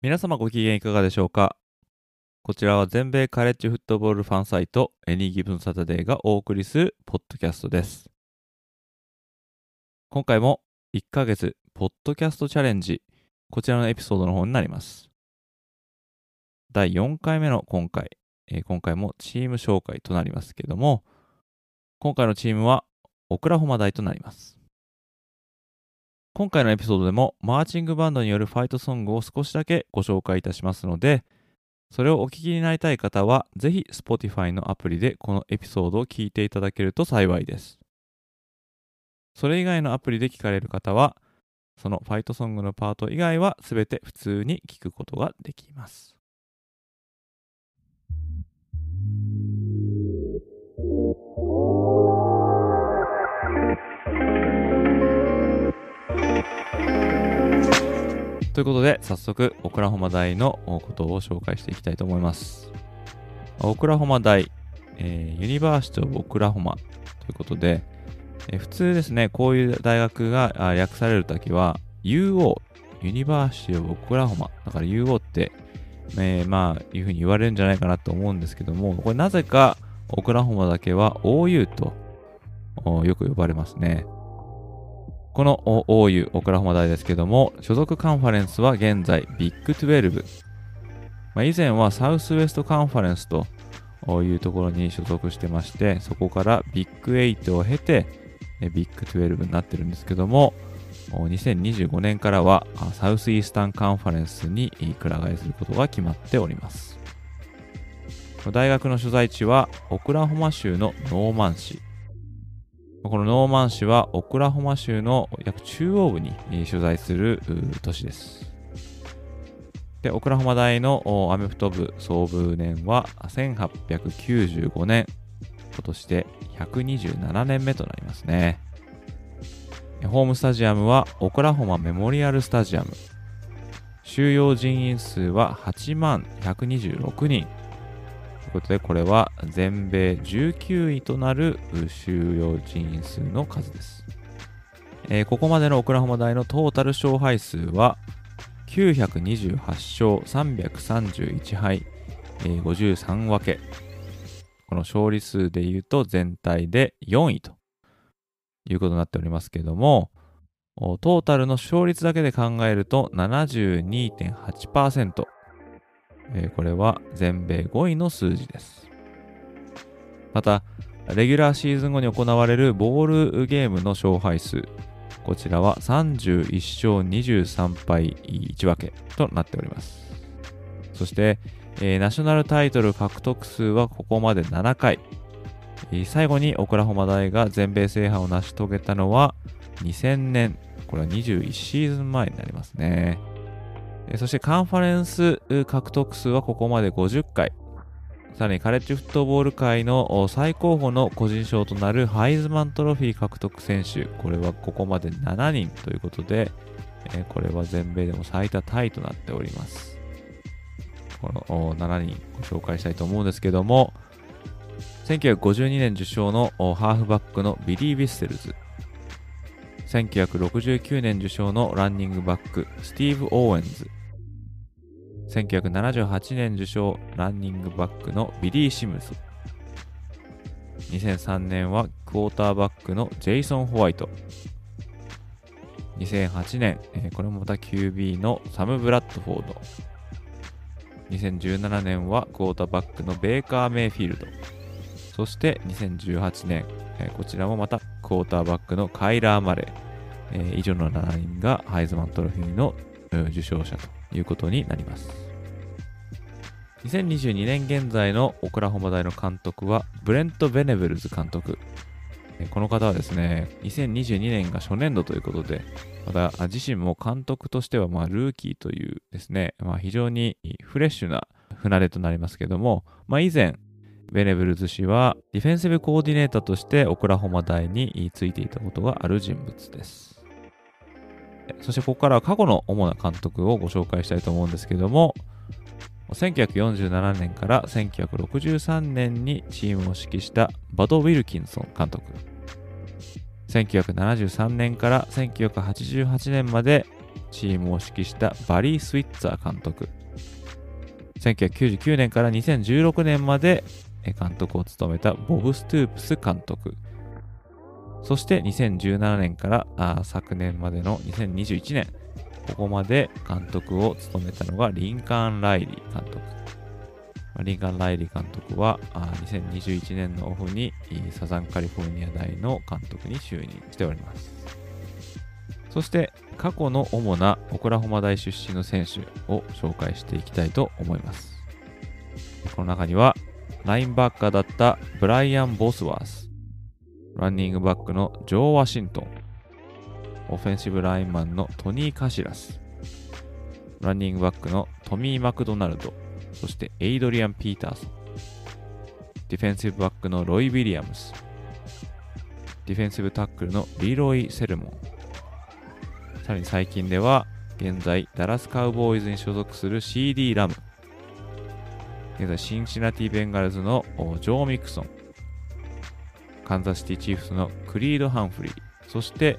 皆様ご機嫌いかがでしょうか？こちらは全米カレッジフットボールファンサイトエニーギブンサタデーがお送りするポッドキャストです。今回も1ヶ月ポッドキャストチャレンジこちらのエピソードの方になります。第4回目の今回、えー、今回もチーム紹介となりますけども今回のチームはオクラホマ大となります。今回のエピソードでもマーチングバンドによるファイトソングを少しだけご紹介いたしますので、それをお聞きになりたい方は、ぜひ Spotify のアプリでこのエピソードを聞いていただけると幸いです。それ以外のアプリで聞かれる方は、そのファイトソングのパート以外は全て普通に聞くことができます。ということで、早速、オクラホマ大のことを紹介していきたいと思います。オクラホマ大、えー、 University of Oklahoma ということで、えー、普通ですね、こういう大学が略されるときは、UO、 University of Oklahoma、だから UO って、えー、まあ、いうふうに言われるんじゃないかなと思うんですけども、これなぜか、オクラホマだけは OU とよく呼ばれますね。この OU オクラホマ大ですけども、所属カンファレンスは現在ビッグ12。まあ、以前はサウスウエストカンファレンスというところに所属してまして、そこからビッグ8を経て、ビッグ12になってるんですけども、2025年からはサウスイースタンカンファレンスにくら替えすることが決まっております。大学の所在地はオクラホマ州のノーマン市。このノーマン市はオクラホマ州の約中央部に所在する都市です。で、オクラホマ大のアメフト部総部年は1895年、今年で127年目となりますね。ホームスタジアムはオクラホマメモリアルスタジアム。収容人員数は8万126人。ということで、これは全米19位となる収容人員数の数です。えー、ここまでのオクラホマ大のトータル勝敗数は928勝331敗、えー、53分け。この勝利数で言うと全体で4位ということになっておりますけども、トータルの勝率だけで考えると72.8%。え、これは全米5位の数字です。また、レギュラーシーズン後に行われるボールゲームの勝敗数、こちらは31勝23敗1分けとなっております。そして、えー、ナショナルタイトル獲得数はここまで7回。最後にオクラホマ大が全米制覇を成し遂げたのは2000年、これは21シーズン前になりますね。そしてカンファレンス獲得数はここまで50回。さらにカレッジフットボール界の最高峰の個人賞となるハイズマントロフィー獲得選手。これはここまで7人ということで、これは全米でも最多タイとなっております。この7人ご紹介したいと思うんですけども、1952年受賞のハーフバックのビリー・ベッセルズ。1969年受賞のランニングバック、スティーブ・オーエンズ。1978年受賞ランニングバックのビリー・シムズ2003年はクォーターバックのジェイソン・ホワイト。2008年、え、これもまた QB のサム・ブラッドフォード。2017年はクォーターバックのベーカー・メイフィールド。そして2018年、え、こちらもまたクォーターバックのカイラー・マレー、えー、以上の7人がハイズマントロフィーの受賞者と。いうことになります。2022年現在のオクラホマ大の監督はブレント・ベネブルズ監督。この方はですね、2022年が初年度ということで、また自身も監督としてはまルーキーというですね、まあ、非常にフレッシュな船出となりますけども、まあ、以前、ベネブルズ氏はディフェンシブコーディネーターとしてオクラホマ大についていたことがある人物です。そしてここからは過去の主な監督をご紹介したいと思うんですけども、1947年から1963年にチームを指揮したバド・ウィルキンソン監督。1973年から1988年までチームを指揮したバリー・スウィッツァー監督。1999年から2016年まで監督を務めたボブ・ストゥープス監督。そして2017年から昨年までの2021年、ここまで監督を務めたのがリンカーン・ライリー監督。リンカーン・ライリー監督は2021年のオフにサザンカリフォルニア大の監督に就任しております。そして過去の主なオクラホマ大出身の選手を紹介していきたいと思います。この中にはラインバッカーだったブライアン・ボスワース、ランニングバックのジョー・ワシントン、オフェンシブラインマンのトニー・カシラス、ランニングバックのトミー・マクドナルド、そしてエイドリアン・ピーターソン、ディフェンシブバックのロイ・ウィリアムス、ディフェンシブタックルのリロイ・セルモン、さらに最近では現在ダラスカウボーイズに所属する CD ラム、現在シンシナティ・ベンガルズのジョー・ミクソン、カンザスシティ・チーフスのクリード・ハンフリー、そして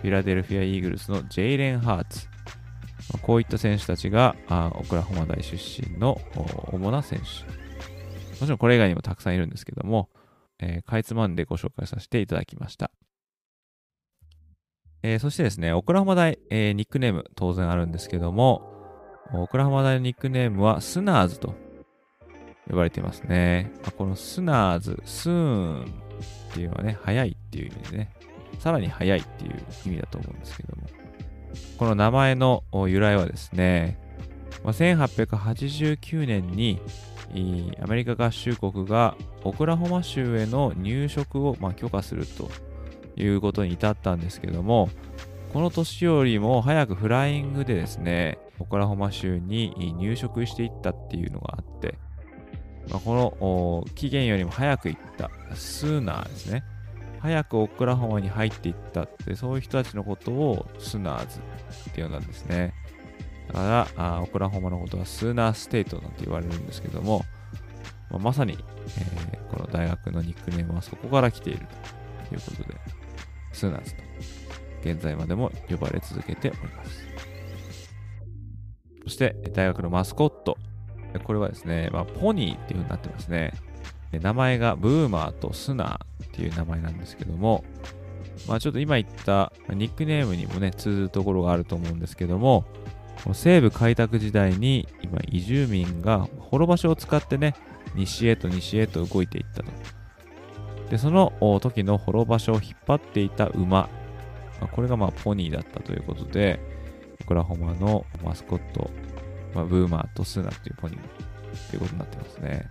フィラデルフィア・イーグルスのジェイレン・ハーツ、こういった選手たちがオクラホマ大出身の主な選手。もちろんこれ以外にもたくさんいるんですけども、えー、かいつまんでご紹介させていただきました。えー、そしてですね、オクラホマ大、えー、ニックネーム当然あるんですけども、オクラホマ大のニックネームはスナーズと呼ばれていますね。まあ、このスナーズ、スーンていうのはね、早いっていう意味でね、さらに早いっていう意味だと思うんですけども、この名前の由来はですね、1889年にアメリカ合衆国がオクラホマ州への入植をま許可するということに至ったんですけども、この年よりも早くフライングでですね、オクラホマ州に入植していったっていうのがあって、まあ、この期限よりも早く行ったスーナーですね。早くオクラホマに入っていったって、そういう人たちのことをスナーズって呼んだんですね。だからあ、オクラホマのことはスーナーステートなんて言われるんですけども、まあ、まさに、えー、この大学のニックネームはそこから来ているということで、スーナーズと現在までも呼ばれ続けております。そして、大学のマスコット。これはですね、まあ、ポニーっていう風になってますね。名前がブーマーとスーナーっていう名前なんですけども、まあちょっと今言ったニックネームにもね、通ずるところがあると思うんですけども、西部開拓時代に今移住民が滅場所を使ってね、西へと西へと動いていったと。で、その時の滅場所を引っ張っていた馬、これがまあポニーだったということで、オクラホマのマスコット、まあ、ブーマーとスーナっていうポニーっていうことになってますね。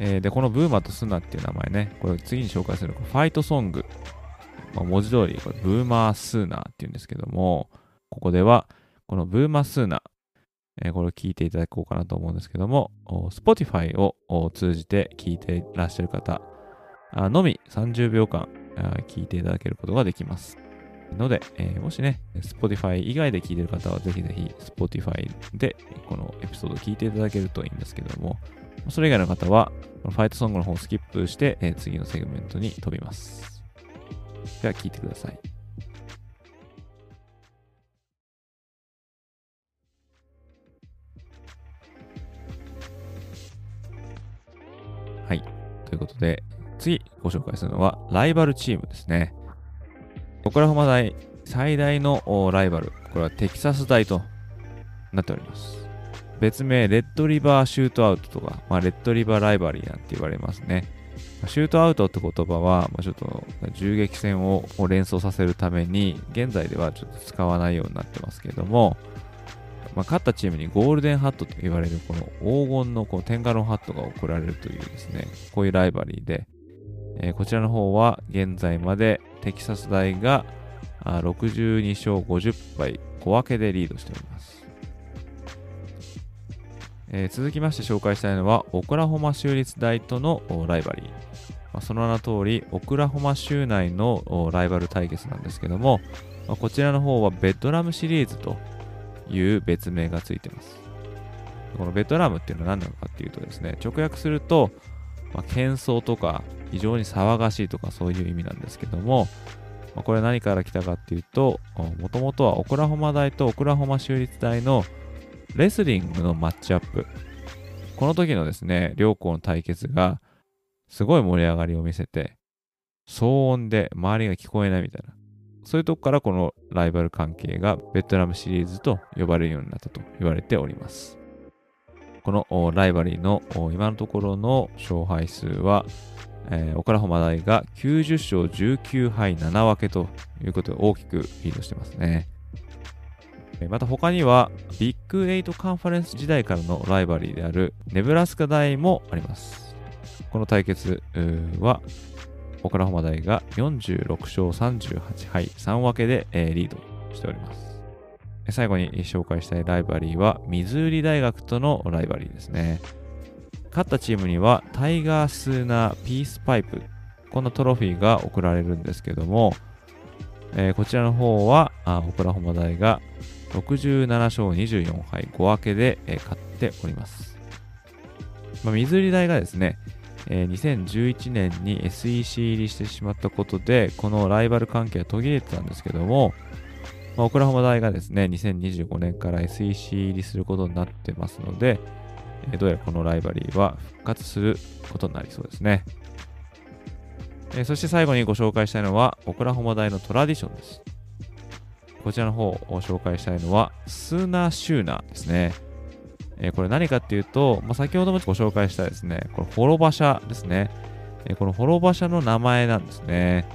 えー、で、このブーマーとスナっていう名前ね、これ次に紹介するのがファイトソング。まあ、文字通り、これブーマースーナーっていうんですけども、ここでは、このブーマースーナ、えー、これを聞いていただこうかなと思うんですけども、Spotify を通じて聞いていらっしゃる方のみ30秒間聞いていただけることができます。ので、えー、もしね、Spotify 以外で聞いてる方はぜひぜひ Spotify でこのエピソードを聞いていただけるといいんですけども、それ以外の方は、ファイトソングの方をスキップして、えー、次のセグメントに飛びます。では、聞いてください。はい。ということで、次ご紹介するのは、ライバルチームですね。オクラホマ大最大のライバル、これはテキサス大となっております。別名、レッドリバーシュートアウトとか、まあ、レッドリバーライバリーなんて言われますね。シュートアウトって言葉は、まあ、ちょっと銃撃戦を連想させるために、現在ではちょっと使わないようになってますけれども、まあ、勝ったチームにゴールデンハットと言われるこの黄金のこのテンガロンハットが贈られるというですね、こういうライバリーで、え、こちらの方は現在までテキサス大が62勝50敗小分けでリードしております。えー、続きまして紹介したいのは、オクラホマ州立大とのライバリー。まあ、その名の通り、オクラホマ州内のライバル対決なんですけども、まあ、こちらの方はベッドラムシリーズという別名がついてます。このベッドラムっていうのは何なのかっていうとですね、直訳すると、まあ、喧騒とか非常に騒がしいとかそういう意味なんですけども、まあ、これ何から来たかっていうと、もともとはオクラホマ大とオクラホマ州立大のレスリングのマッチアップ。この時のですね、両校の対決がすごい盛り上がりを見せて、騒音で周りが聞こえないみたいな。そういうとこからこのライバル関係がベトナムシリーズと呼ばれるようになったと言われております。このライバリーの今のところの勝敗数はえー、オカラホマ大が90勝19敗7分けということで大きくリードしてますね。また他にはビッグ8カンファレンス時代からのライバリーであるネブラスカ大もあります。この対決はオカラホマ大が46勝38敗3分けで、リードしております。最後に紹介したいライバリーはミズーリ大学とのライバリーですね。勝ったチームにはタイガースーナーピースパイプこんなトロフィーが贈られるんですけども、えー、こちらの方はあオクラホマ大が67勝24敗5分けで、えー、勝っております、まあ、ミズーリ大がですね、えー、2011年に SEC 入りしてしまったことでこのライバル関係は途切れてたんですけども、まあ、オクラホマ大がですね2025年から SEC 入りすることになってますので、えどうやらこのライバリーは復活することになりそうですね。えそして最後にご紹介したいのは、オクラホマ大のトラディションです。こちらの方を紹介したいのは、スーナーシューナーですね。えこれ何かっていうと、まあ、先ほどもご紹介したですね、これ、滅場者ですね。えこの滅場者の名前なんですね。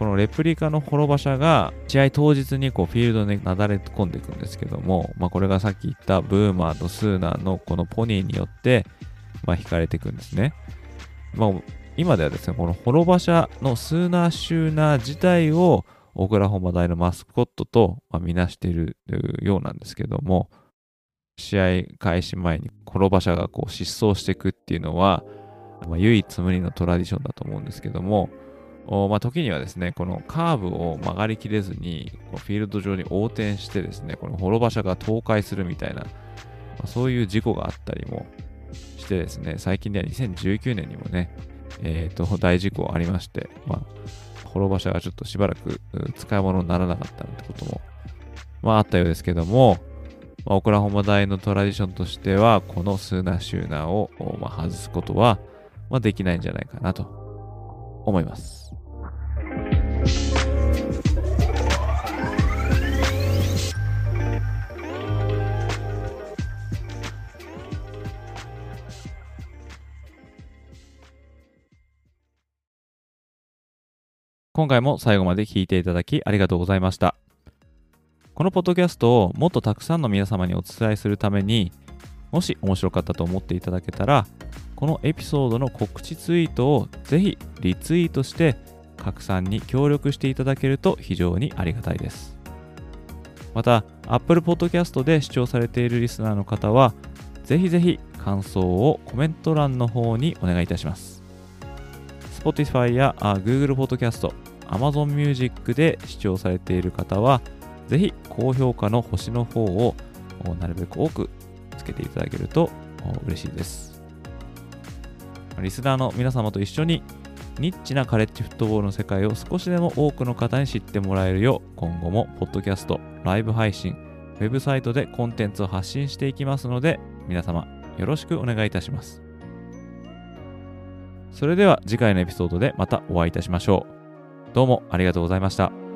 このレプリカの滅場者が試合当日にこうフィールドになだれ込んでいくんですけども、まあ、これがさっき言ったブーマーとスーナーのこのポニーによって、まあ、引かれていくんですね。まあ、今ではですね、この滅場者のスーナーシューナー自体をオクラホマ大のマスコットと、まあ、見なしているようなんですけども、試合開始前に滅場者がこう失踪していくっていうのは、まあ、唯一無二のトラディションだと思うんですけども、まあ、時にはですね、このカーブを曲がりきれずに、フィールド上に横転してですね、この滅場車が倒壊するみたいな、まあ、そういう事故があったりもしてですね、最近では2019年にもね、え、ー、と、大事故ありまして、まあ、滅場車がちょっとしばらく使い物にならなかったなんてことも、まあ、あったようですけども、まあ、オクラホマ大のトラディションとしては、このスーナーシューナーを、まあ、外すことは、まあ、できないんじゃないかなと。思います。今回も最後まで聞いていただきありがとうございました。このポッドキャストをもっとたくさんの皆様にお伝えするために、もし面白かったと思っていただけたら、このエピソードの告知ツイートをぜひリツイートして拡散に協力していただけると非常にありがたいです。また、Apple Podcast で視聴されているリスナーの方は、ぜひぜひ感想をコメント欄の方にお願いいたします。Spotify や Google Podcast、Amazon Music で視聴されている方は、ぜひ高評価の星の方をなるべく多くつけていただけると嬉しいです。リスナーの皆様と一緒にニッチなカレッジフットボールの世界を少しでも多くの方に知ってもらえるよう、今後もポッドキャスト、ライブ配信、ウェブサイトでコンテンツを発信していきますので、皆様よろしくお願いいたします。それでは次回のエピソードでまたお会いいたしましょう。どうもありがとうございました。